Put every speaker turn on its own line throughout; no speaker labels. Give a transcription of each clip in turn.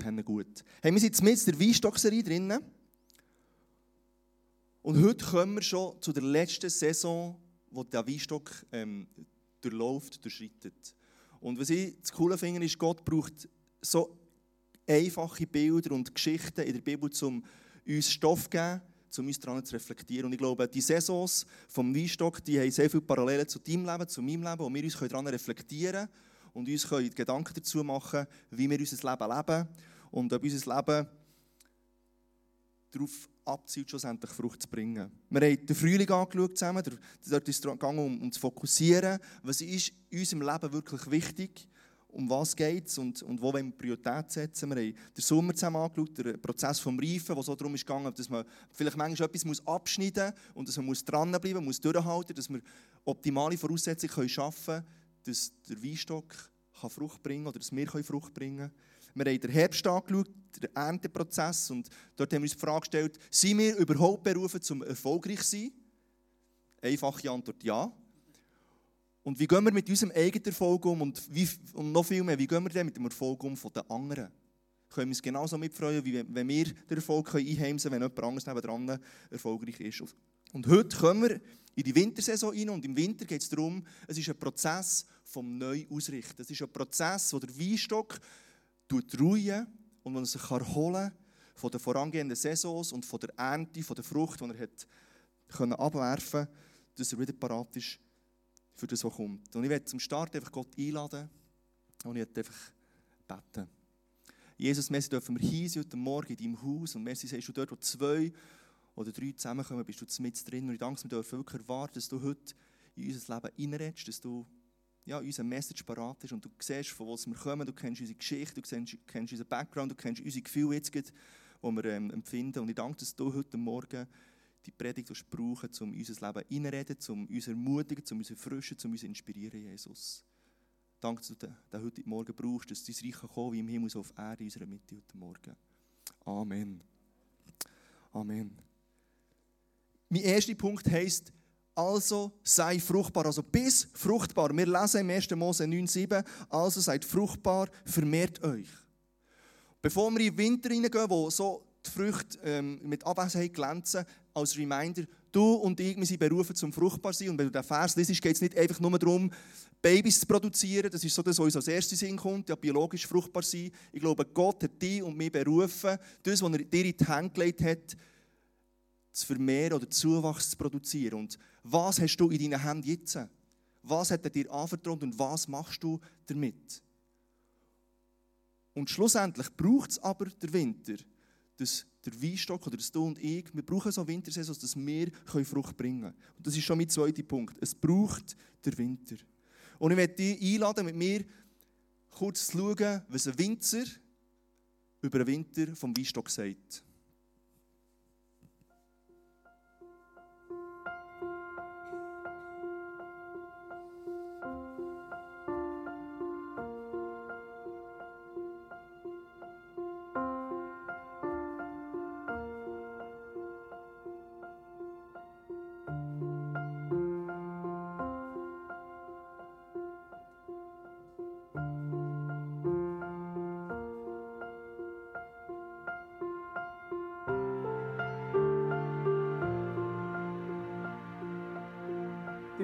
kommt gut. Hey, wir sind mit der Weinstock-Serie drinnen. Und heute kommen wir schon zu der letzten Saison, wo der Weinstock ähm, durchläuft, durchschreitet. Und was ich das Coole finde, ist, Gott braucht so einfache Bilder und Geschichten in der Bibel, um uns Stoff zu geben, um uns daran zu reflektieren. Und ich glaube, die Saisons vom Weinstock, die haben sehr viele Parallelen zu deinem Leben, zu meinem Leben, wo wir uns daran reflektieren können und uns können Gedanken dazu machen, wie wir unser Leben leben und ob unser Leben darauf abzielt, schlussendlich Frucht zu bringen. Wir haben den Frühling angeschaut zusammen, dort ist es gegangen, um, um zu fokussieren, was ist in unserem Leben wirklich wichtig, um was geht es und, und wo wollen wir Priorität setzen. Wir haben den Sommer zusammen angeschaut, den Prozess des Reifen, wo so darum ist gegangen, dass man vielleicht manchmal etwas muss abschneiden muss und dass man muss dranbleiben muss, durchhalten, dass wir optimale Voraussetzungen schaffen können, dass der Weinstock kann Frucht bringen oder dass wir Frucht bringen können. Wir haben den Herbst angeschaut, den Ernteprozess, und dort haben wir uns die Frage gestellt, sind wir überhaupt berufen, zum erfolgreich zu sein? Einfache Antwort ja. Und wie gehen wir mit unserem eigenen Erfolg um und, wie, und noch viel mehr, wie gehen wir denn mit dem Erfolg um von den anderen? Können wir uns genauso mitfreuen, wie wenn wir den Erfolg einheimsen können, wenn jemand anderes nebenan erfolgreich ist. Und heute kommen wir in die Wintersaison rein und im Winter geht es darum, es ist ein Prozess vom Neuausrichten. Es ist ein Prozess, wo der Weinstock ruhen und man sich erholen von den vorangehenden Saisons und von der Ernte, von der Frucht, die er hat können abwerfen konnte, dass er wieder parat ist für das, was kommt. Und ich werde zum Start einfach Gott einladen und ich werde einfach beten. Jesus, merci dürfen wir hier heute Morgen in deinem Haus und merci sagst du dort, wo zwei oder drei zusammenkommen, bist du mit drin und ich danke, wir dürfen wirklich erwarten, dass du heute in unser Leben reinredest, dass du ja, unser Message parat ist und du siehst, von was wir kommen, du kennst unsere Geschichte, du kennst, kennst unseren Background, du kennst unsere Gefühle jetzt, die wir ähm, empfinden. Und ich danke, dass du heute Morgen die Predigt brauchen, um unser Leben reinreden, um uns ermutigen, um uns erfrischen, um uns inspirieren, Jesus. Danke, dass du den heute Morgen brauchst, dass dein Reich kommen wie im Himmel, so auf Erde, in unserer Mitte heute Morgen. Amen. Amen. Mein erster Punkt heisst, also sei fruchtbar. Also bis fruchtbar. Wir lesen im 1. Mose 9,7, also seid fruchtbar, vermehrt euch. Bevor wir in den Winter reingehen, wo so die Früchte ähm, mit Abwesenheit glänzen, als Reminder, du und ich, wir sind berufen zum fruchtbar sein. Und wenn du den Vers liest, geht es nicht einfach nur darum, Babys zu produzieren. Das ist so das, was uns als erstes Sinn kommt, ja, biologisch fruchtbar sein. Ich glaube, Gott hat dich und mich berufen, das, was er dir in die Hand gelegt hat, zu vermehren oder Zuwachs zu produzieren. Und was hast du in deinen Händen jetzt? Was hat er dir anvertraut und was machst du damit? Und schlussendlich braucht es aber der Winter, dass der Weinstock oder das du und ich, wir brauchen so Wintersaison, dass wir Frucht bringen können. Und das ist schon mein zweiter Punkt. Es braucht der Winter. Und ich möchte dich einladen, mit mir kurz zu schauen, was ein Winzer über den Winter vom Weinstock sagt.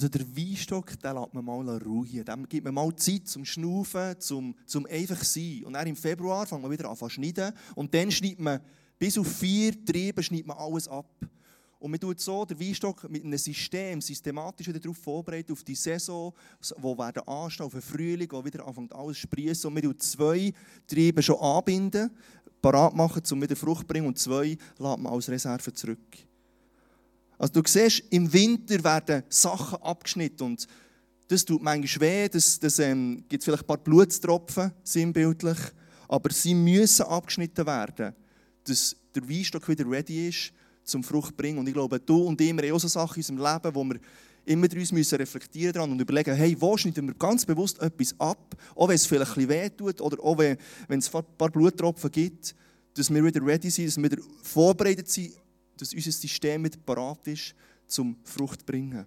Also der Weinstock, den lässt man mal ruhen. Dem gibt man mal Zeit zum Schnaufen, zum, zum einfach sein. Und dann im Februar fängt man wieder an zu schneiden. Und dann schneidet man bis auf vier Triebe schneidet man alles ab. Und man tut so den Weinstock mit einem System systematisch wieder darauf vorbereitet, auf die Saison, wo werden anstehen, auf den Frühling, wo wieder anfängt alles zu sprießen. Und man tut zwei Triebe schon anbinden, parat machen, um wieder Frucht zu bringen. Und zwei lässt man als Reserve zurück. Also du siehst, im Winter werden Sachen abgeschnitten und das tut manchmal weh, das, das ähm, gibt vielleicht ein paar Blutstropfen, sinnbildlich, aber sie müssen abgeschnitten werden, dass der Weinstock wieder ready ist, zum Frucht bringen. Und ich glaube, du und ich, wir haben auch so Sachen in unserem Leben, wo wir immer uns müssen reflektieren dran und überlegen, hey, wo schneiden wir ganz bewusst etwas ab, auch wenn es vielleicht ein bisschen weh tut oder auch wenn, wenn es ein paar Bluttropfen gibt, dass wir wieder ready sind, dass wir wieder vorbereitet sind dass unser System mit parat ist, zum Frucht zu bringen.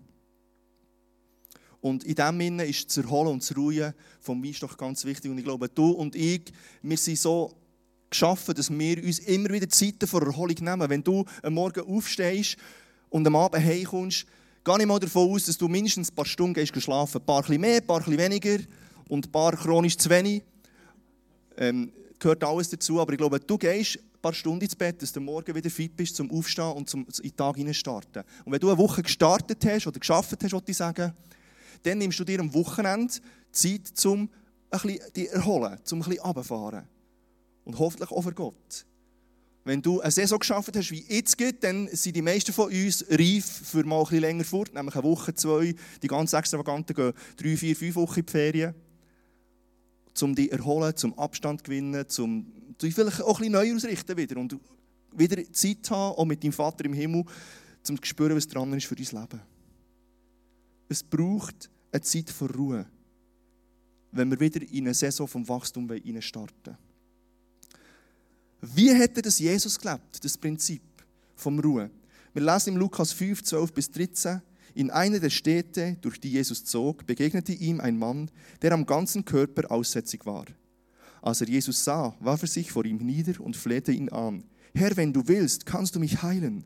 Und in dem Sinne ist das Erholen und das Ruhen vom Weinstock ganz wichtig. Und ich glaube, du und ich, wir sind so geschaffen, dass wir uns immer wieder Zeiten vor Erholung nehmen. Wenn du am Morgen aufstehst und am Abend heimkommst, gehe ich mal davon aus, dass du mindestens ein paar Stunden gehst schlafen. Ein paar mehr, ein paar weniger und ein paar chronisch zu wenig. Ähm, gehört alles dazu. Aber ich glaube, du gehst paar Stunden ins Bett, dass du morgen wieder fit bist zum Aufstehen und zum in den Tag starten. Und wenn du eine Woche gestartet hast oder geschafft hast, ich sagen, dann nimmst du dir am Wochenende Zeit, um dich erholen, um ein bisschen runterfahren. Und hoffentlich auch für Gott. Wenn du eine Saison geschafft hast, wie jetzt geht, dann sind die meisten von uns reif für mal ein bisschen länger fort, nämlich eine Woche, zwei. Die ganz Extravaganten gehen drei, vier, fünf Wochen in die Ferien. Um dich erholen, zum Abstand zu gewinnen, zum dich vielleicht auch ein bisschen neu ausrichten wieder und wieder Zeit haben, auch mit deinem Vater im Himmel, um zu spüren, was dran ist für dein Leben. Es braucht eine Zeit von Ruhe, wenn wir wieder in eine Saison vom Wachstum starten Wie hätte das Jesus gelebt, das Prinzip vom Ruhe? Wir lesen im Lukas 5, 12 bis 13, in einer der Städte, durch die Jesus zog, begegnete ihm ein Mann, der am ganzen Körper aussätzig war. Als er Jesus sah, warf er sich vor ihm nieder und flehte ihn an. Herr, wenn du willst, kannst du mich heilen.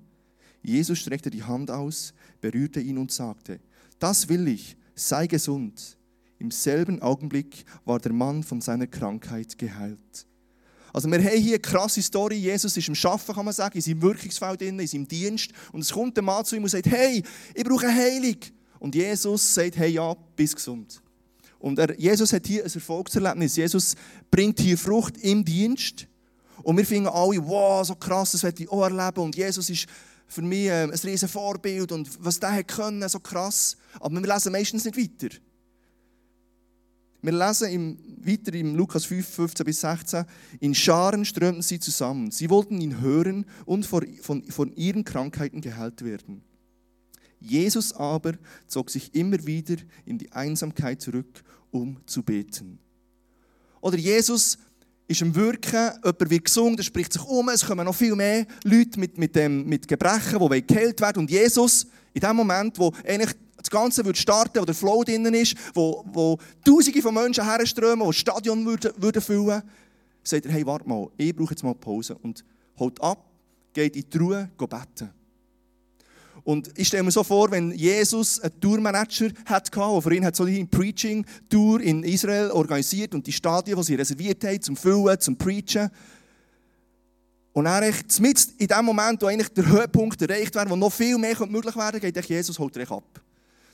Jesus streckte die Hand aus, berührte ihn und sagte, das will ich, sei gesund. Im selben Augenblick war der Mann von seiner Krankheit geheilt. Also wir haben hier eine krasse Story. Jesus ist im Schaffen, kann man sagen, in seinem Wirkungsfeld, in seinem Dienst. Und es kommt der Mann zu ihm und sagt, hey, ich brauche Heilung. Und Jesus sagt, hey, ja, bist gesund. Und er, Jesus hat hier ein Erfolgserlebnis. Jesus bringt hier Frucht im Dienst. Und wir finden alle, wow, so krass, das werde ich auch erleben. Und Jesus ist für mich äh, ein riesen Vorbild. Und was der hat können, so krass. Aber wir lesen meistens nicht weiter. Wir lesen im, weiter im Lukas 5, 15 bis 16. In Scharen strömten sie zusammen. Sie wollten ihn hören und von, von, von ihren Krankheiten geheilt werden. Jesus aber zog sich immer wieder in die Einsamkeit zurück, um zu beten. Oder Jesus ist im Wirken, jemand wird gesungen, er spricht sich um, es kommen noch viel mehr Leute mit, mit, dem, mit Gebrechen, die geheilt werden. Und Jesus, in dem Moment, wo eigentlich das Ganze würde starten, wo der Flow drinnen ist, wo, wo Tausende von Menschen herströmen, wo das Stadion würde, würde füllen, sagt er, hey, warte mal, ich brauche jetzt mal Pause. Und holt ab, geht in die Ruhe, geht beten. Und ich stelle mir so vor, wenn Jesus einen Tourmanager hatte, der für ihn hat so eine Preaching-Tour in Israel organisiert und die Stadien, die sie reserviert haben, zum Füllen, zum Preachen. Und er mit in dem Moment, wo eigentlich der Höhepunkt erreicht wäre, wo noch viel mehr möglich werden könnte, geht Jesus holt er ab.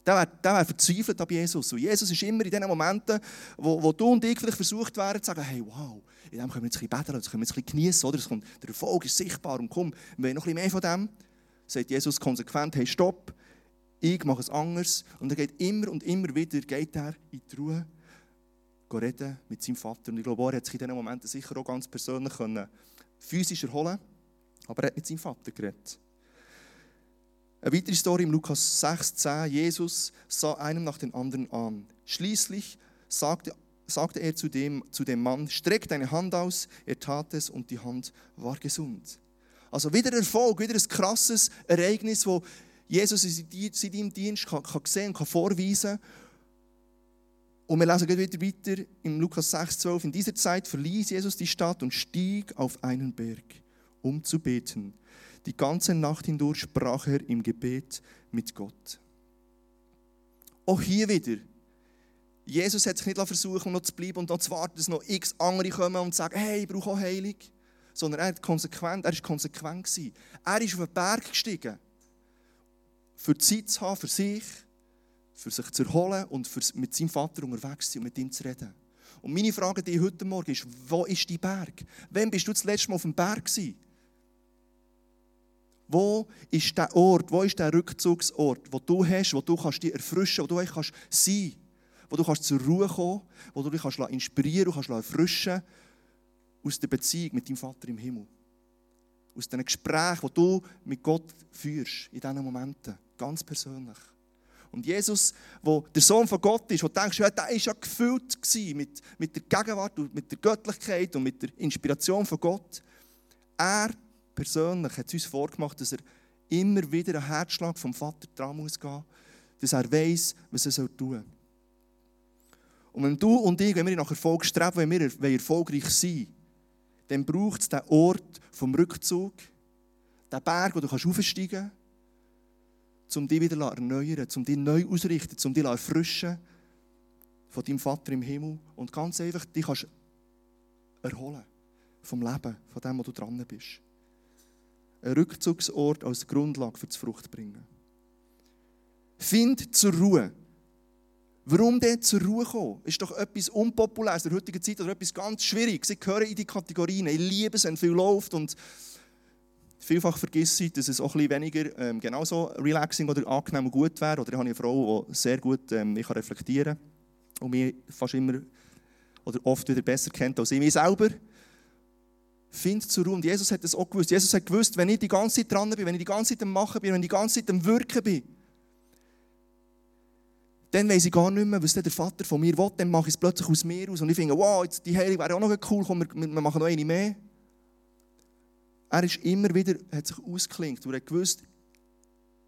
Der wäre, der verzweifelt ab Jesus. Und Jesus ist immer in den Momenten, wo, wo du und ich vielleicht versucht wären, zu sagen, hey, wow, in dem können wir jetzt ein bisschen beten, das können wir jetzt ein bisschen genießen, oder? Kommt, der Erfolg ist sichtbar und komm, wir wollen noch ein bisschen mehr von dem sagt Jesus konsequent, hey, stopp, ich mache es anders. Und er geht immer und immer wieder geht er in die Ruhe, reden mit seinem Vater. Und ich glaube, er hat sich in diesen Momenten sicher auch ganz persönlich können, physisch erholen aber er hat mit seinem Vater geredet. Eine weitere Story im Lukas 6, 10. Jesus sah einen nach dem anderen an. Schließlich sagte, sagte er zu dem, zu dem Mann, streck deine Hand aus. Er tat es und die Hand war gesund. Also wieder Erfolg, wieder ein krasses Ereignis, wo Jesus in seinem Dienst kann, kann sehen kann vorweisen Und wir lesen wieder weiter im Lukas 6, 12. In dieser Zeit verließ Jesus die Stadt und stieg auf einen Berg, um zu beten. Die ganze Nacht hindurch sprach er im Gebet mit Gott. auch hier wieder, Jesus hat sich nicht versucht, noch zu bleiben und noch zu warten, dass noch x andere kommen und sagen, hey, ich brauche auch Heilung. Sondern er, hat konsequent, er ist konsequent. Gewesen. Er ist auf den Berg gestiegen, für Zeit zu haben, für sich, für sich zu erholen und für, mit seinem Vater unterwegs zu sein und mit ihm zu reden. Und meine Frage an dich heute Morgen ist, wo ist dein Berg? Wann bist du das letzte Mal auf dem Berg gewesen? Wo ist der Ort, wo ist der Rückzugsort, wo du hast, wo du kannst dich erfrischen, wo du kannst sein, wo du kannst zur Ruhe kommen, wo du dich kannst inspirieren kannst erfrischen aus der Beziehung mit deinem Vater im Himmel. Aus diesen Gesprächen, die du mit Gott führst, in diesen Momenten, ganz persönlich. Und Jesus, wo der Sohn von Gott ist, wo du denkst, ja, der war ja gefüllt mit, mit der Gegenwart und mit der Göttlichkeit und mit der Inspiration von Gott. Er persönlich hat uns vorgemacht, dass er immer wieder einen Herzschlag vom Vater dran muss gehen, dass er weiß, was er tun soll. Und wenn du und ich, wenn wir nach Erfolg streben, wenn wir erfolgreich sein dann braucht es den Ort vom Rückzug, den Berg, wo du aufsteigen kannst, um dich wieder zu erneuern, um dich neu auszurichten, um dich erfrischen von deinem Vater im Himmel und ganz einfach dich kannst erholen vom Leben, von dem, wo du dran bist. Ein Rückzugsort als Grundlage für das Fruchtbringen. Find zur Ruhe. Warum denn zur Ruhe kommen? Ist doch etwas Unpopuläres in der heutigen Zeit oder etwas ganz Schwieriges. Sie gehören in die Kategorien. Ich liebe es, wenn viel läuft und Vielfach vergesse ich, dass es auch ein weniger ähm, genauso relaxing oder angenehm und gut wäre. Oder ich habe eine Frau, die sehr gut ähm, ich kann reflektieren kann und mich fast immer oder oft wieder besser kennt als ich mich selber. Findet zur Ruhe. Und Jesus hat das auch gewusst. Jesus hat gewusst, wenn ich die ganze Zeit dran bin, wenn ich die ganze Zeit am Machen bin, wenn ich die ganze Zeit am Wirken bin, dann weiß ich gar nicht mehr, was der Vater von mir will. Dann mache ich es plötzlich aus mir aus. Und ich finde, wow, jetzt die Heilung wäre auch noch cool, komm, wir, wir machen noch eine mehr. Er ist immer wieder, hat sich ausgeklingt und hat gewusst,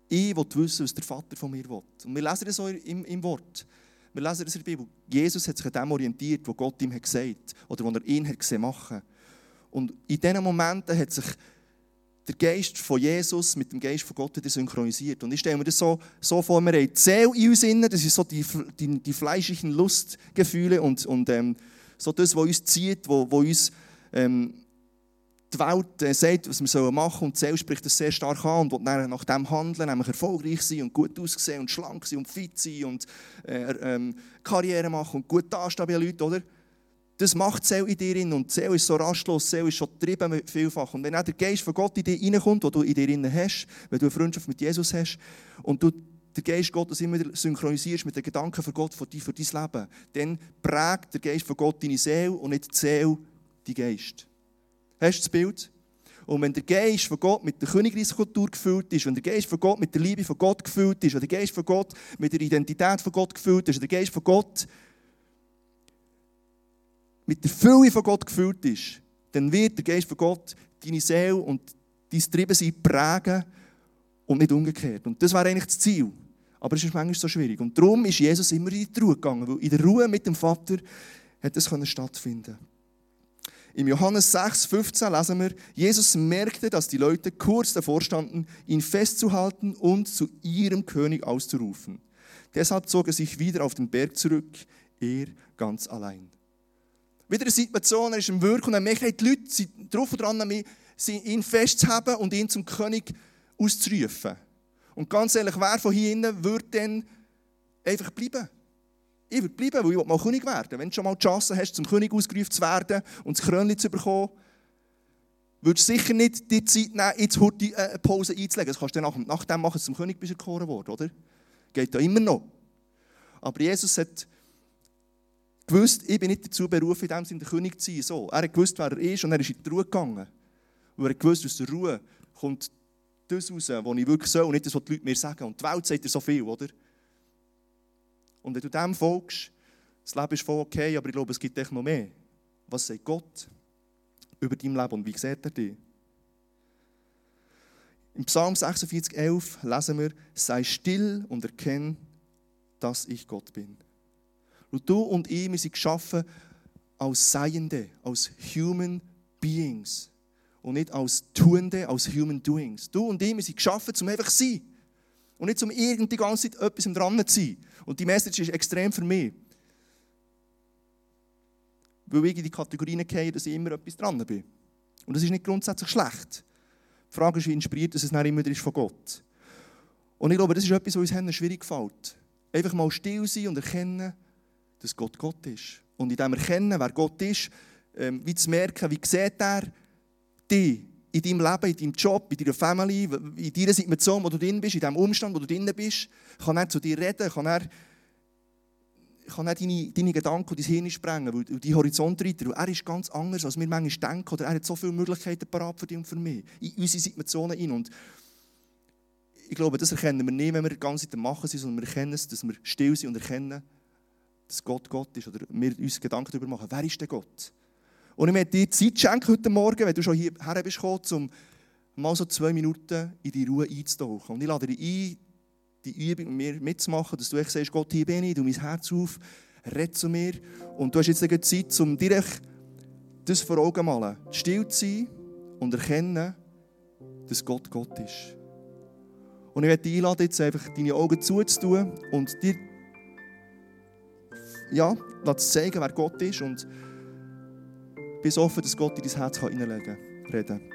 ich will wissen, was der Vater von mir will. Und wir lesen das auch im, im Wort. Wir lesen das in der Bibel. Jesus hat sich an dem orientiert, was Gott ihm hat gesagt oder was er ihn hat gesehen machen. Und in diesen Momenten hat sich der Geist von Jesus mit dem Geist von Gott wieder synchronisiert. Und ich stelle mir das so, so vor, wir haben die Seele in uns innen, das ist so die, die, die fleischlichen Lustgefühle und, und ähm, so das, was uns zieht, was uns ähm, die Welt äh, sagt, was wir machen sollen. Und die Seele spricht das sehr stark an und will nach dem handeln, nämlich erfolgreich sein und gut aussehen und schlank sein und fit sein und äh, ähm, Karriere machen und gut dastehen bei Leuten, oder? Das macht die Seele in dir und die Seele ist so rastlos, die Seele ist schon getrieben vielfach. Und wenn auch der Geist von Gott in dir reinkommt, den du in dir hast, wenn du eine Freundschaft mit Jesus hast und du den Geist Gottes immer synchronisierst mit den Gedanken von Gott für dein Leben, dann prägt der Geist von Gott deine Seele und nicht die Seele dein Geist. Hast du das Bild? Und wenn der Geist von Gott mit der Königreichskultur gefüllt ist, wenn der Geist von Gott mit der Liebe von Gott gefüllt ist, wenn der Geist von Gott mit der Identität von Gott gefüllt ist, wenn der Geist von Gott mit der Fülle von Gott gefüllt ist, dann wird der Geist von Gott deine Seele und dein Triebensein prägen und nicht umgekehrt. Und das wäre eigentlich das Ziel. Aber es ist manchmal so schwierig. Und darum ist Jesus immer in die Ruhe gegangen, weil in der Ruhe mit dem Vater hat es stattfinden im Johannes 6, 15 lesen wir, Jesus merkte, dass die Leute kurz davor standen, ihn festzuhalten und zu ihrem König auszurufen. Deshalb zog er sich wieder auf den Berg zurück, er ganz allein. Wieder eine Situation, er ist im Wirken und er merkt, die Leute sind drauf und dran, ihn festzuhaben und ihn zum König auszurufen. Und ganz ehrlich, wer von hier innen würde dann einfach bleiben? Ich würde bleiben, weil ich mal König werden Wenn du schon mal die Chance hast, zum König ausgerufen zu werden und das Krönchen zu bekommen, würdest du sicher nicht die Zeit nehmen, jetzt heute äh, eine Pause einzulegen. Das kannst du dann nach, dem machen, du zum König bist erkoren worden, oder? Geht ja immer noch. Aber Jesus hat gewusst, ich bin nicht dazu berufen, in dem Sinne der König zu sein. So. Er hat gewusst, wer er ist und er ist in die Ruhe gegangen. Und er hat gewusst, aus der Ruhe kommt das raus, was ich wirklich soll und nicht das, was die Leute mir sagen. Und die Welt sagt dir so viel, oder? Und wenn du dem folgst, das Leben ist voll okay, aber ich glaube, es gibt echt noch mehr. Was sagt Gott über dein Leben und wie sieht er dich? Im Psalm 46, 11 lesen wir, sei still und erkenne, dass ich Gott bin. Und du und ich, wir sind geschaffen als Seiende, als Human Beings und nicht als Tuende, als Human Doings. Du und ich, wir sind geschaffen, um einfach zu sein. Und nicht um irgendwie die ganze Zeit etwas dran zu sein. Und die Message ist extrem für mich. Weil ich in die Kategorien gehe, dass ich immer etwas dran bin. Und das ist nicht grundsätzlich schlecht. Die Frage ist, wie inspiriert dass es nicht immer ist von Gott. Und ich glaube, das ist etwas, was uns schwierig gefällt. Einfach mal still sein und erkennen, dass Gott Gott ist. Und in dem Erkennen, wer Gott ist, ähm, wie zu merken, wie sieht er dich in deinem Leben, in deinem Job, in deiner Family, in deiner Situation, wo du drin bist, in dem Umstand, wo du drin bist, kann er zu dir reden, kann er, kann er deine, deine Gedanken und dein Hirn sprengen, und deinen Horizont reiten. Er ist ganz anders, als wir manchmal denken, oder er hat so viele Möglichkeiten parat für dich und für mich, in unsere Situationen hin. Und ich glaube, das erkennen wir nicht, wenn wir die ganze Zeit machen sind, sondern wir erkennen es, dass wir still sind und erkennen, dass Gott Gott ist, oder wir uns Gedanken darüber machen, wer ist denn Gott? Und ich möchte dir Zeit schenken heute Morgen, wenn du schon hierher bist gekommen, um mal so zwei Minuten in die Ruhe einzutauchen. Und ich lade dich ein, die Übung mit mir mitzumachen, dass du echt sagst, Gott, hier bin ich, du mein Herz auf, red zu mir. Und du hast jetzt eine Zeit, um dir das vor Augen zu malen, still zu sein und erkennen, dass Gott Gott ist. Und ich möchte dich einladen, jetzt einfach deine Augen zuzutun und dir ja, zu zeigen, wer Gott ist und bist offen, dass Gott in dein Herz kann. Reden.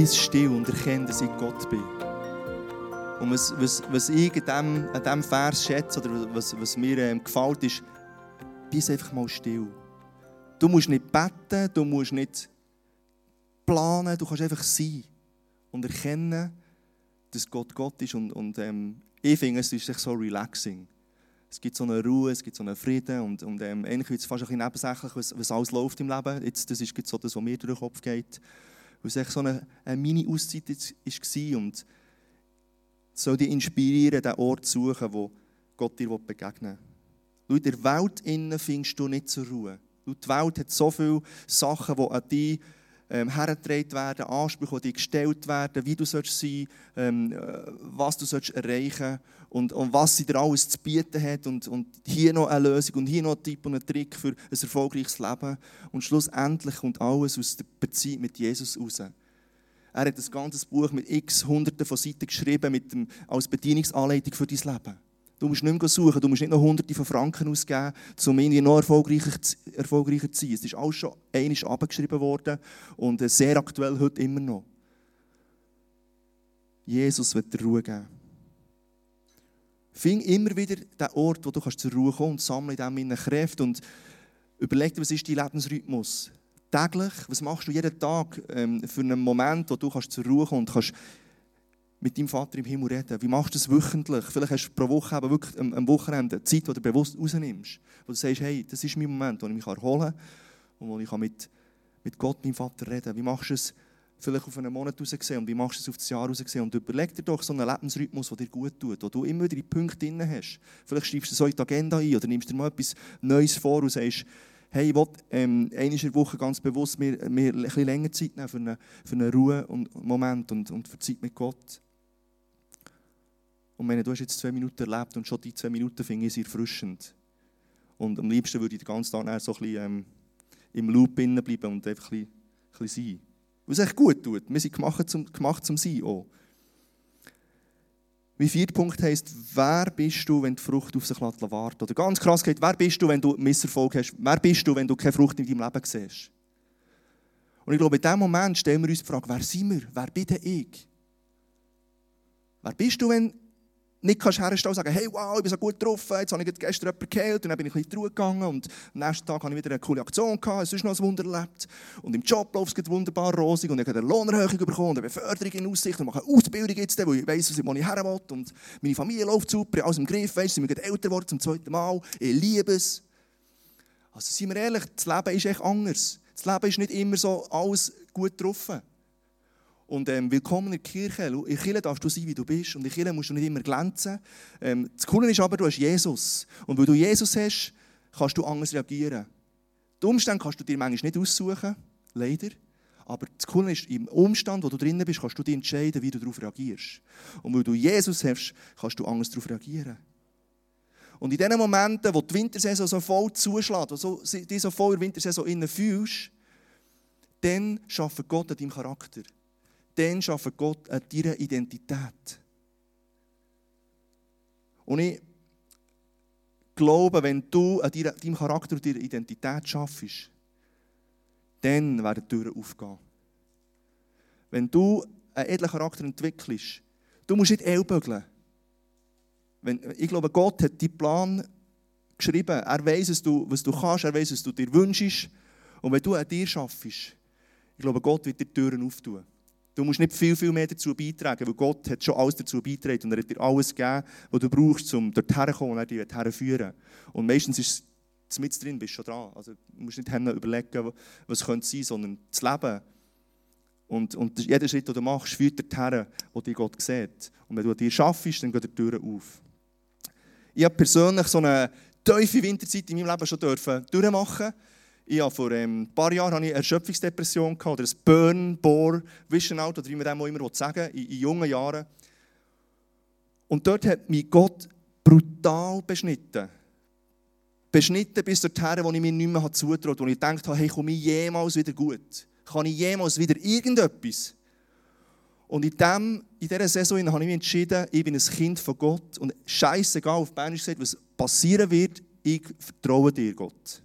Bist still und erkenne, dass ich Gott bin. Und was, was, was ich an diesem, an diesem Vers schätze, oder was, was mir ähm, gefällt, ist, bist einfach mal still. Du musst nicht beten, du musst nicht planen, du kannst einfach sein und erkennen, dass Gott Gott ist. Und, und ähm, ich finde, es ist so relaxing. Es gibt so eine Ruhe, es gibt so einen Frieden und, und ähm, eigentlich wird es fast ein bisschen nebensächlich, was, was alles läuft im Leben. Jetzt, das ist so das, was mir durch den Kopf geht weil es echt so eine, eine Mini-Auszeit war. Und soll dich inspirieren, den Ort zu suchen, wo Gott dir begegnen will. in der Welt innen findest du nicht zur Ruhe. Die Welt hat so viele Sachen, die an dich ähm, hergetragen werden, Ansprüche, die dir gestellt werden, wie du sollst sein ähm, äh, was du sollst erreichen und, und was sie dir alles zu bieten hat und, und hier noch eine Lösung und hier noch ein Tipp und ein Trick für ein erfolgreiches Leben. Und schlussendlich kommt alles aus der Beziehung mit Jesus raus. Er hat ein ganzes Buch mit x Hunderten von Seiten geschrieben mit dem, als Bedienungsanleitung für dein Leben. Du musst nicht mehr suchen, du musst nicht noch hunderte von Franken ausgeben, um irgendwie noch erfolgreicher, erfolgreicher zu sein. Es ist alles schon einmal abgeschrieben worden und sehr aktuell heute immer noch. Jesus wird dir Ruhe geben. Fing immer wieder den Ort, wo du zur Ruhe kommen und sammle in dem Kräfte und überleg dir, was ist dein Lebensrhythmus? Täglich, was machst du jeden Tag ähm, für einen Moment, wo du kannst zur Ruhe kommen und kannst mit deinem Vater im Himmel reden? Wie machst du das wöchentlich? Vielleicht hast du pro Woche eben wirklich am, Wochenende Zeit, die du bewusst rausnimmst, wo du sagst, hey, das ist mein Moment, wo ich mich erholen kann und wo ich mit, mit Gott, meinem Vater, reden kann. Wie machst du es vielleicht auf einen Monat rausgesehen und wie machst du es auf das Jahr rausgesehen und überleg dir doch so einen Lebensrhythmus, der dir gut tut, wo du immer wieder die Punkte drin hast. Vielleicht schreibst du so in die Agenda ein oder nimmst dir mal etwas Neues vor und sagst, hey, ich will ähm, einmal in Woche ganz bewusst mir, mir ein bisschen länger Zeit nehmen für eine, für eine Ruhe und Moment und, und für Zeit mit Gott. Und wenn du hast jetzt zwei Minuten erlebt und schon die zwei Minuten finde ich sehr erfrischend. Und am liebsten würde ich den ganzen Tag so ein bisschen ähm, im Loop bleiben und einfach ein bisschen, ein bisschen sein. Was echt gut tut. Wir sind gemacht zum, gemacht zum Sein auch. Wie vierter Punkt heisst, wer bist du, wenn die Frucht auf sich wartet? Oder ganz krass geht, wer bist du, wenn du Misserfolg hast? Wer bist du, wenn du keine Frucht in deinem Leben siehst? Und ich glaube, in diesem Moment stellen wir uns die Frage, wer sind wir? Wer bin ich? Wer bist du, wenn nicht kannst herstellen und sagen, hey, wow, ich bin so gut drauf, jetzt habe ich gestern jemanden geheilt und dann bin ich ein bisschen gegangen und am nächsten Tag habe ich wieder eine coole Aktion gehabt, es ist noch ein Wunder erlebt und im Job läuft es wunderbar rosig und ich habe eine Lohnerhöhung bekommen und eine Beförderung in Aussicht und mache eine Ausbildung jetzt, wo ich weiss, wo ich her will und meine Familie läuft super, alles im Griff, weißt, sind wir älter geworden zum zweiten Mal, ich liebe es. Also seien wir ehrlich, das Leben ist echt anders. Das Leben ist nicht immer so alles gut getroffen. Und ähm, willkommen in der Kirche. In der Kirche darfst du sein, wie du bist. Und in der Kirche musst du nicht immer glänzen. Ähm, das Coole ist aber, du hast Jesus. Und weil du Jesus hast, kannst du anders reagieren. Die Umstände kannst du dir manchmal nicht aussuchen, leider. Aber das Coole ist, im Umstand, wo du drinnen bist, kannst du dir entscheiden, wie du darauf reagierst. Und weil du Jesus hast, kannst du anders darauf reagieren. Und in den Momenten, wo die Wintersaison so voll zuschlägt, wo du dich so voll in der Wintersaison fühlst, dann schafft Gott an deinem Charakter dann schafft Gott an deiner Identität. Und ich glaube, wenn du an deinem Charakter und deiner Identität schaffst, dann werden die Türen aufgehen. Wenn du einen edlen Charakter entwickelst, du musst nicht ellbögeln. Ich glaube, Gott hat deinen Plan geschrieben. Er weiß, was du, was du kannst, er weiß, was du dir wünschst. Und wenn du an dir schaffst, ich glaube, Gott wird dir Türen auftun. Du musst nicht viel, viel mehr dazu beitragen, weil Gott hat schon alles dazu beitragen und er hat dir alles gegeben, was du brauchst, um dorthin zu kommen und er dich herführen Und meistens ist es mit drin, bist schon dran. Also, du musst nicht überlegen, was könnte sein, sondern das Leben. Und, und jeder Schritt, den du machst, führt dorthin, wo dir Gott sieht. Und wenn du an dir schaffst, dann geht die Türen auf. Ich habe persönlich so eine tiefe Winterzeit in meinem Leben schon dürfen durchmachen ich habe vor ähm, ein paar Jahren eine Erschöpfungsdepression oder ein Burn, Bore, Vision Out, oder wie man dem immer sagen will, in, in jungen Jahren. Und dort hat mich Gott brutal beschnitten. Beschnitten bis dorthin, wo ich mir nicht mehr zutraut, wo ich gedacht habe, hey, komme ich jemals wieder gut? Kann ich jemals wieder irgendetwas? Und in, dem, in dieser Saison habe ich mich entschieden, ich bin ein Kind von Gott und scheißegal, auf Bernisch gesagt, was passieren wird, ich vertraue dir, Gott.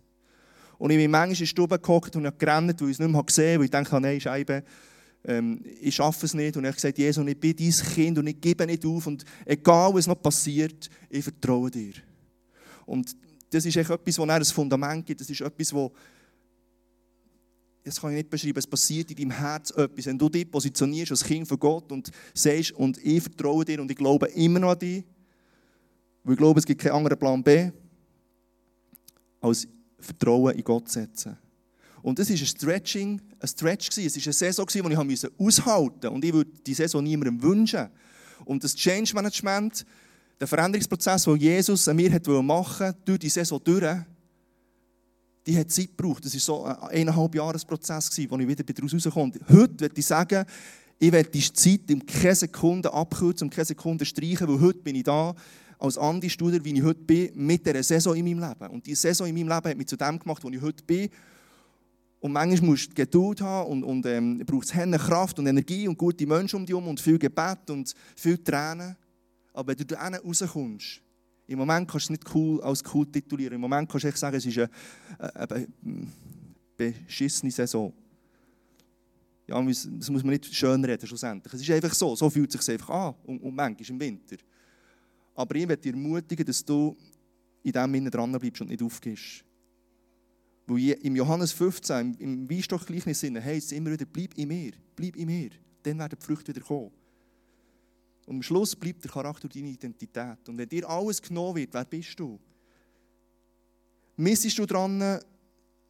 Und ich bin manchmal in die Stube gehockt und habe gerannt, weil ich es nicht mehr gesehen habe, weil ich dachte, nein, Scheibe, ähm, ich schaffe es nicht. Und ich habe gesagt, Jesus, ich bin dein Kind und ich gebe nicht auf. Und egal, was noch passiert, ich vertraue dir. Und das ist echt etwas, wo ein Fundament gibt. Das ist etwas, wo das kann ich nicht beschreiben, es passiert in deinem Herz etwas. Wenn du dich positionierst als Kind von Gott und sagst, und ich vertraue dir und ich glaube immer noch an dich, weil ich glaube, es gibt keinen anderen Plan B, als Vertrauen in Gott setzen. Und das war ein Stretching, ein Stretch. Es war eine Saison, die ich aushalten musste. Und ich würde die Saison niemandem wünschen. Und das Change Management, der Veränderungsprozess, den Jesus an mir machen wollte, durch die Saison durch, die hat Zeit gebraucht. Das war so ein eineinhalb Jahresprozess, wo ich wieder daraus rauskam. Heute würde ich sagen, ich werde die Zeit in keine Sekunde abkürzen und keine Sekunde streichen, weil heute bin ich da als Andi Studer, wie ich heute bin, mit dieser Saison in meinem Leben. Und diese Saison in meinem Leben hat mich zu dem gemacht, wo ich heute bin. Und manchmal musst du Geduld haben und, und ähm, brauchst Kraft und Energie und gute Menschen um dich herum und viel Gebet und viel Tränen. Aber wenn du da rauskommst, im Moment kannst du es nicht cool als cool titulieren. Im Moment kannst du echt sagen, es ist eine, eine, eine beschissene Saison. Ja, das muss man nicht schön reden, schlussendlich. Es ist einfach so, so fühlt es sich einfach an, und, und manchmal im Winter. Aber ich möchte dich ermutigen, dass du in dem Innen dran bleibst und nicht aufgehst. Weil im Johannes 15, im Weinstock-Gleichnis, heißt es immer wieder, bleib in mir, bleib in mir. Dann werden die Früchte wieder kommen. Und am Schluss bleibt der Charakter deine Identität. Und wenn dir alles genommen wird, wer bist du? Missest du dran,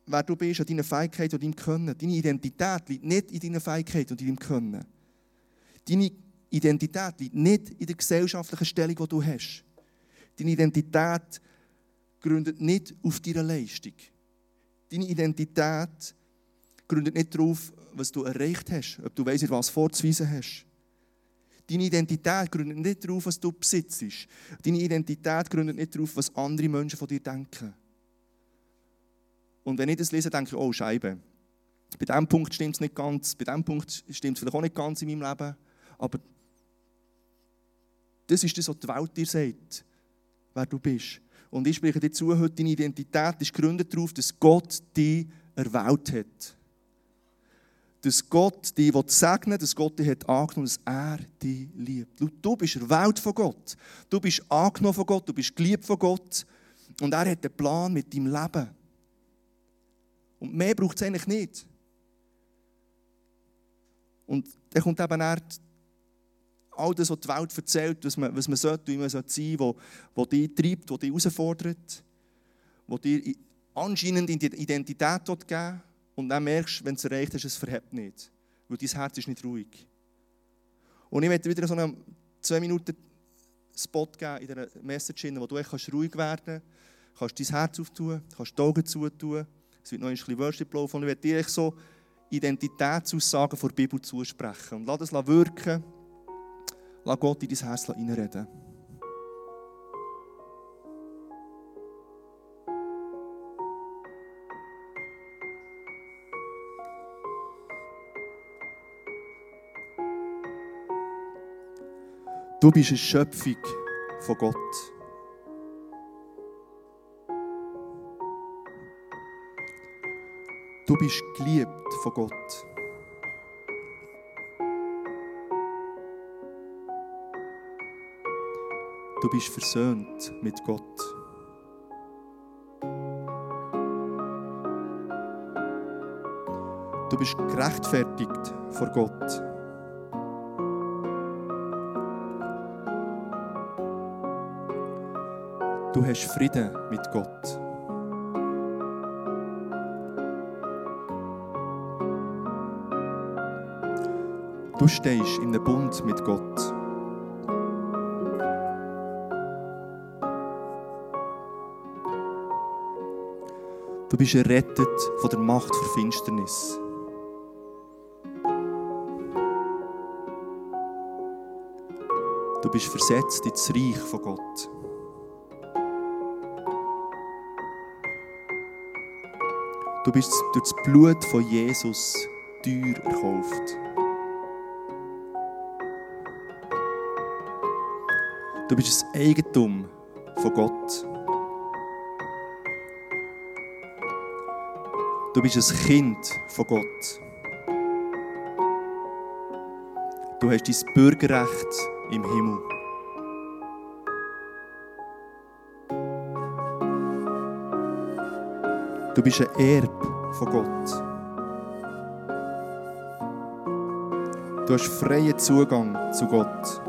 wer du bist, an deiner Fähigkeit und deinem Können? Deine Identität liegt nicht in deiner Fähigkeit und deinem Können. Deine Identität liegt nicht in der gesellschaftlichen Stellung, die du hast. Deine Identität gründet nicht auf deiner Leistung. Deine Identität gründet nicht darauf, was du erreicht hast, ob du weißt, was vorzuweisen hast. Deine Identität gründet nicht darauf, was du besitzt. Deine Identität gründet nicht darauf, was andere Menschen von dir denken. Und wenn ich das lese, denke ich, oh Scheibe. Bei diesem Punkt stimmt es nicht ganz, bei diesem Punkt stimmt es vielleicht auch nicht ganz in meinem Leben. Aber das ist das, was die Welt dir sagt, wer du bist. Und ich spreche dir zu, heute deine Identität ist gegründet darauf, dass Gott dich erwählt hat. Dass Gott dich segnen will, dass Gott dich hat angenommen dass er dich liebt. Du bist erwählt von Gott. Du bist angenommen von Gott, du bist geliebt von Gott. Und er hat einen Plan mit deinem Leben. Und mehr braucht es eigentlich nicht. Und dann kommt eben all das, was die Welt erzählt, was man, was man sollte, wie man sein sollte, was, dich treibt, was dich herausfordert, was dir anscheinend Identität geben und dann merkst du, wenn es erreicht hast, es verhebt nicht. Weil dein Herz ist nicht ruhig. Und ich möchte wieder so einen 2 Minuten Spot geben in dieser Message, wo du echt ruhig werden kannst, kannst dein Herz auftun, kannst die Augen zutun. Es wird noch ein bisschen Worship laufen. Und ich werde dir so Identitätsaussagen von der Bibel zusprechen. Und lass das wirken. Lass Gott in dein Herz hineinreden. Du bist eine Schöpfung von Gott. Du bist geliebt von Gott. Du bist versöhnt mit Gott. Du bist gerechtfertigt vor Gott. Du hast Frieden mit Gott. Du stehst in einem Bund mit Gott. Du bist errettet von der Macht der Finsternis. Du bist versetzt ins Reich von Gott. Du bist durch das Blut von Jesus teuer erkauft. Du bist das Eigentum von Gott. Du bist ein Kind von Gott. Du hast dein Bürgerrecht im Himmel. Du bist ein Erb von Gott. Du hast freien Zugang zu Gott.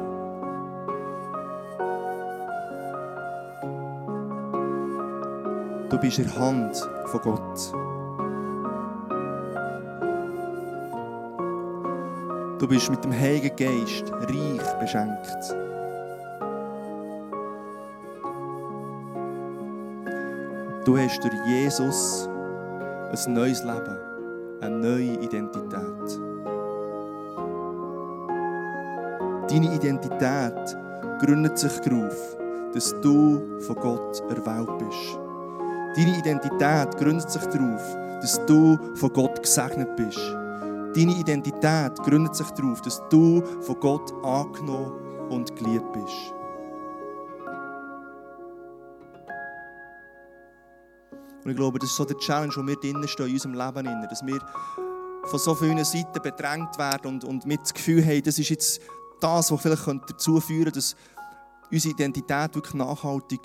Du bist in der Hand von Gott. Du bist mit dem Heiligen Geist reich beschenkt. Du hast durch Jesus ein neues Leben, eine neue Identität. Deine Identität gründet sich darauf, dass du von Gott erwählt bist. Deine Identität gründet sich darauf, dass du von Gott gesegnet bist. Deine Identität gründet sich darauf, dass du von Gott angenommen und geliebt bist. Und ich glaube, das ist so der Challenge, wo wir drinnen stehen in unserem Leben, dass wir von so vielen Seiten bedrängt werden und, und mit dem Gefühl haben, das ist jetzt das, was vielleicht dazu führen könnte, dass unsere Identität wirklich nachhaltig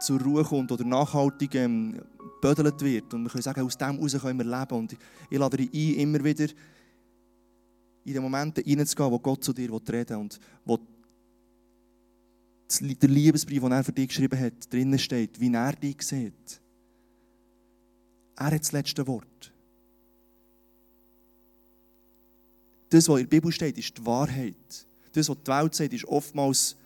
zur Ruhe kommt oder nachhaltig ähm, wird. Und wir können sagen, aus dem heraus können wir leben. Und ich lade dich ein, immer wieder in den Momenten hineinzugehen, wo Gott zu dir reden und wo der Liebesbrief, den er für dich geschrieben hat, drinnen steht, wie er dich sieht. Er hat das letzte Wort. Das, was in der Bibel steht, ist die Wahrheit. Das, was die Welt sagt, ist oftmals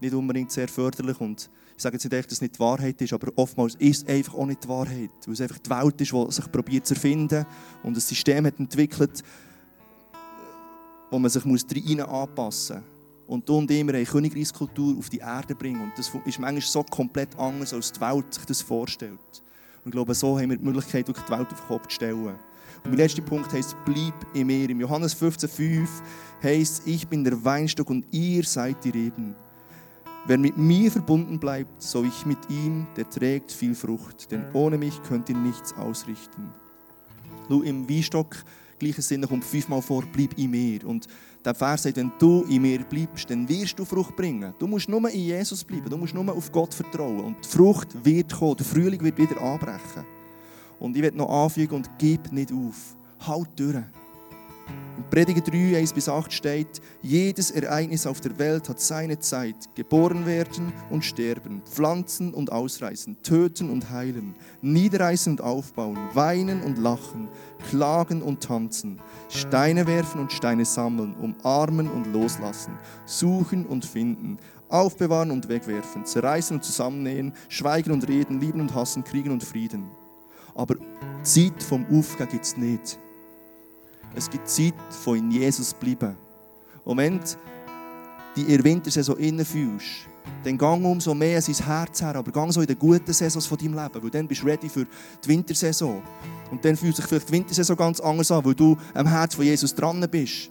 nicht unbedingt sehr förderlich. Und ich sage jetzt nicht, dass es nicht die Wahrheit ist, aber oftmals ist es einfach auch nicht die Wahrheit. Weil es einfach die Welt ist, die sich probiert zu erfinden und ein System hat entwickelt, wo man sich rein anpassen muss. Und du und ich, eine Königreichskultur auf die Erde bringen. Und das ist manchmal so komplett anders, als die Welt sich das vorstellt. Und ich glaube, so haben wir die Möglichkeit, die Welt auf den Kopf zu stellen. Und mein letzter Punkt heißt, bleib in mir. Im Johannes 15,5 heißt, ich bin der Weinstock und ihr seid die Reben. Wer mit mir verbunden bleibt, so ich mit ihm, der trägt viel Frucht, denn ohne mich könnt ihr nichts ausrichten. Du, im Weinstock, gleichen Sinne, kommt fünfmal vor, bleib in mir. Und der Vers sagt, wenn du in mir bleibst, dann wirst du Frucht bringen. Du musst nur in Jesus bleiben, du musst nur auf Gott vertrauen. Und die Frucht wird kommen, der Frühling wird wieder anbrechen. Und ich werde noch anfügen und gib nicht auf. Halt durch. In Prediger 3, 1 bis 8 steht, jedes Ereignis auf der Welt hat seine Zeit. Geboren werden und sterben, pflanzen und ausreißen, töten und heilen, niederreißen und aufbauen, weinen und lachen, klagen und tanzen, Steine werfen und Steine sammeln, umarmen und loslassen, suchen und finden, aufbewahren und wegwerfen, zerreißen und zusammennähen, schweigen und reden, lieben und hassen, kriegen und Frieden. Aber Zeit vom Aufgehen gibt es nicht. Es gibt Zeit von in Jesus bleiben. Und wenn du die in der Wintersaison innen fühlst, dann gang umso mehr sein Herz her, aber gang so in den guten Saisons von deinem Leben, weil dann bist du ready für die Wintersaison. Und dann fühlt sich vielleicht die Wintersaison ganz anders an, weil du am Herz von Jesus dran bist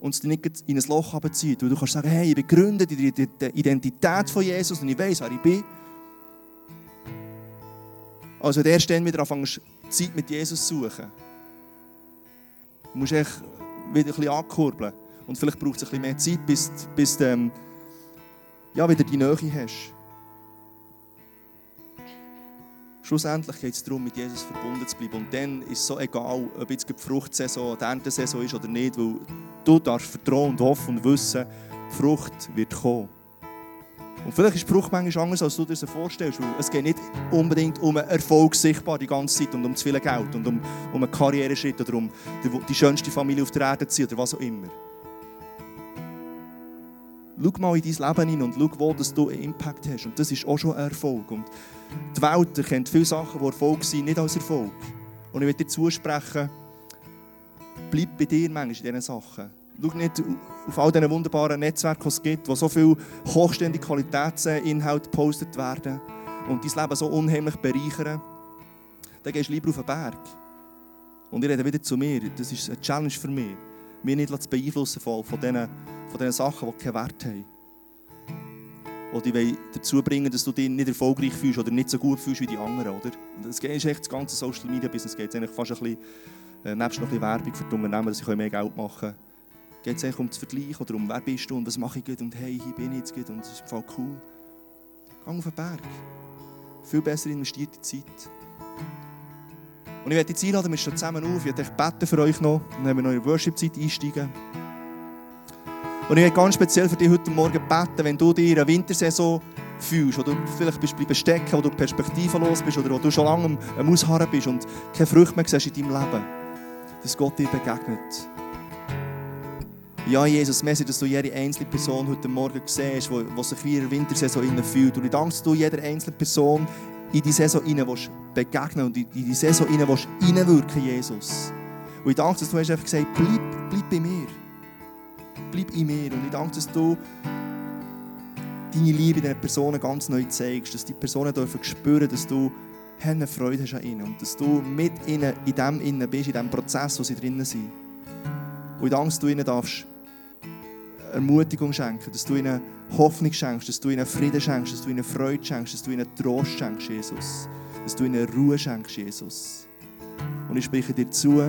und es dich nicht in ein Loch abzieht. Weil du kannst sagen, hey, ich bin gegründet in der Identität von Jesus und ich weiß, wer ich bin. Also erst dann wieder anfängst, Zeit mit Jesus zu suchen. Musst echt wieder ein ankurbeln. Und vielleicht braucht es ein bisschen mehr Zeit, bis, bis du ähm, ja, wieder die Nähe hast. Schlussendlich geht es darum, mit Jesus verbunden zu bleiben. Und dann ist es so egal, ob jetzt die Fruchtsaison, die Erntesaison ist oder nicht, weil du darfst vertrauen und hoffen und wissen, die Frucht wird kommen. Und vielleicht ist Frucht manchmal anders, als du dir das vorstellst. Weil es geht nicht unbedingt um Erfolg sichtbar die ganze Zeit und um zu viel Geld und um, um einen Karriereschritt oder um die, die schönste Familie auf der Erde zu sein oder was auch immer. Schau mal in dein Leben hin und schau, wo dass du einen Impact hast. Und das ist auch schon ein Erfolg. Und die Welt erkennt viele Sachen, die Erfolg sind, nicht als Erfolg. Und ich will dir zusprechen, bleib bei dir manchmal in diesen Sachen. Schau nicht auf all diesen wunderbaren Netzwerken, die es gibt, wo so viele hochständige Qualitätsinhalte gepostet werden und dein Leben so unheimlich bereichern. Dann gehst du lieber auf den Berg. Und ich rede wieder zu mir. Das ist eine Challenge für mich. Mich nicht zu beeinflussen von, von, diesen, von diesen Sachen, die keinen Wert haben. Die dich dazu bringen, dass du dich nicht erfolgreich fühlst oder nicht so gut fühlst wie die anderen. Oder? Das ist echt das ganze Social Media Business. geht eigentlich fast ein bisschen, äh, nebst noch ein bisschen Werbung für die Unternehmen, dass sie mehr Geld machen können geht es um das Vergleich oder um wer bist du und was mache ich gut und hey, hier bin ich jetzt gut und es ist voll cool. Geh auf den Berg. Viel besser investierte Zeit. Und ich werde jetzt einladen, wir stehen zusammen auf. Ich werde beten für euch noch dann werden wir noch in die Worship-Zeit einsteigen. Und ich werde ganz speziell für dich heute Morgen beten, wenn du dir in einer Wintersaison fühlst, du vielleicht bist bleiben stecken, wo du perspektivenlos bist oder wo du schon lange am Ausharren bist und keine Früchte mehr siehst in deinem Leben, dass Gott dir begegnet. Ja, Jesus, merci, dass du jede einzelne Person heute Morgen siehst, die sich wie in der Wintersaison fühlt. Und ich danke, dass du jeder einzelnen Person in die Saison hinein begegnen und in die Saison hinein hineinwirken, Jesus. Und ich danke, dass du hast einfach gesagt bleib, bleib bei mir. Bleib in mir. Und ich danke, dass du deine Liebe diesen Personen ganz neu zeigst, dass die Personen dürfen spüren, dass du eine Freude hast an ihnen und dass du mit ihnen in dem innen bist, in dem Prozess, wo sie drinnen sind. Und ich danke, dass du ihnen darfst Ermutigung schenken, dass du ihnen Hoffnung schenkst, dass du ihnen Frieden schenkst, dass du ihnen Freude schenkst, dass du ihnen Trost schenkst, Jesus. Dass du ihnen Ruhe schenkst, Jesus. Und ich spreche dir zu,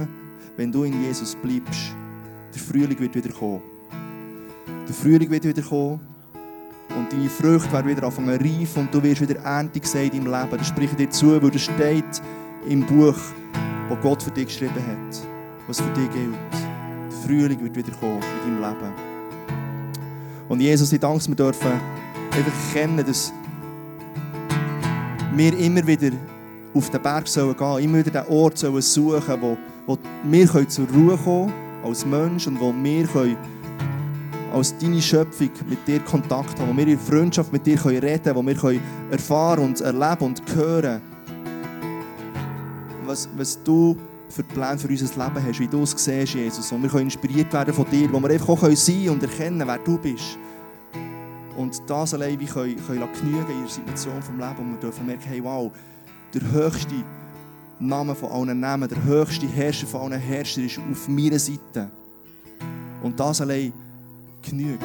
wenn du in Jesus bleibst, der Frühling wird wieder kommen. Der Frühling wird wieder kommen und deine Früchte werden wieder anfangen reif und du wirst wieder Ernte sehen in deinem Leben. Das spreche dir zu, weil das steht im Buch, das Gott für dich geschrieben hat, was für dich gilt. Der Frühling wird wieder kommen in deinem Leben. Und Jesus, ich danke, wir dürfen einfach kennen, dass wir immer wieder auf den Berg sollen gehen, immer wieder den Ort sollen suchen, wo, wo wir zur Ruhe kommen können als Mensch und wo wir können als deine Schöpfung mit dir Kontakt haben, wo wir in Freundschaft mit dir reden können, wo wir können erfahren und erleben und hören, was, was du für Pläne für unser Leben hast, wie du es siehst, Jesus. Und wir können inspiriert werden von dir, wo wir einfach auch sein und erkennen, wer du bist. Und das allein wie können, können genügen in der Situation des Lebens. Und wir dürfen merken, hey, wow, der höchste Name von allen Namen, der höchste Herrscher von allen Herrschern ist auf meiner Seite. Und das allein genügt.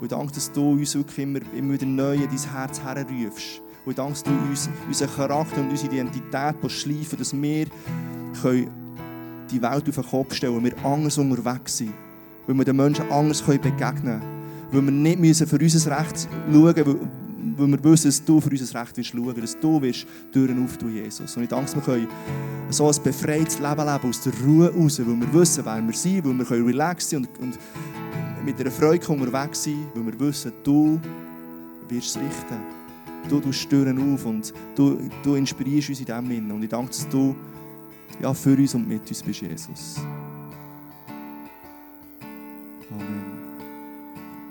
Und danke, dass du uns wirklich immer, immer wieder neu in dein Herz herrufst. Und danke, dass du uns unseren Charakter und unsere Identität schleifen dass wir die Welt auf den Kopf stellen können, wir anders unterwegs sind. Weil wir den Menschen anders begegnen können. Weil wir nicht für unser Recht schauen müssen, weil wir wissen, dass du für unser Recht wirst schauen, dass du wirst Türen auftun, Jesus. Und ich danke, dass wir können so ein befreites Leben leben, aus der Ruhe raus, weil wir wissen, wer wir sind, weil wir können relaxed sein und, und mit einer Freude unterwegs sein, weil wir wissen, du wirst es richten. Du tust Türen auf und du, du inspirierst uns in dem Sinn. Und ich danke, dass du ja, für uns und mit uns bist, Jesus.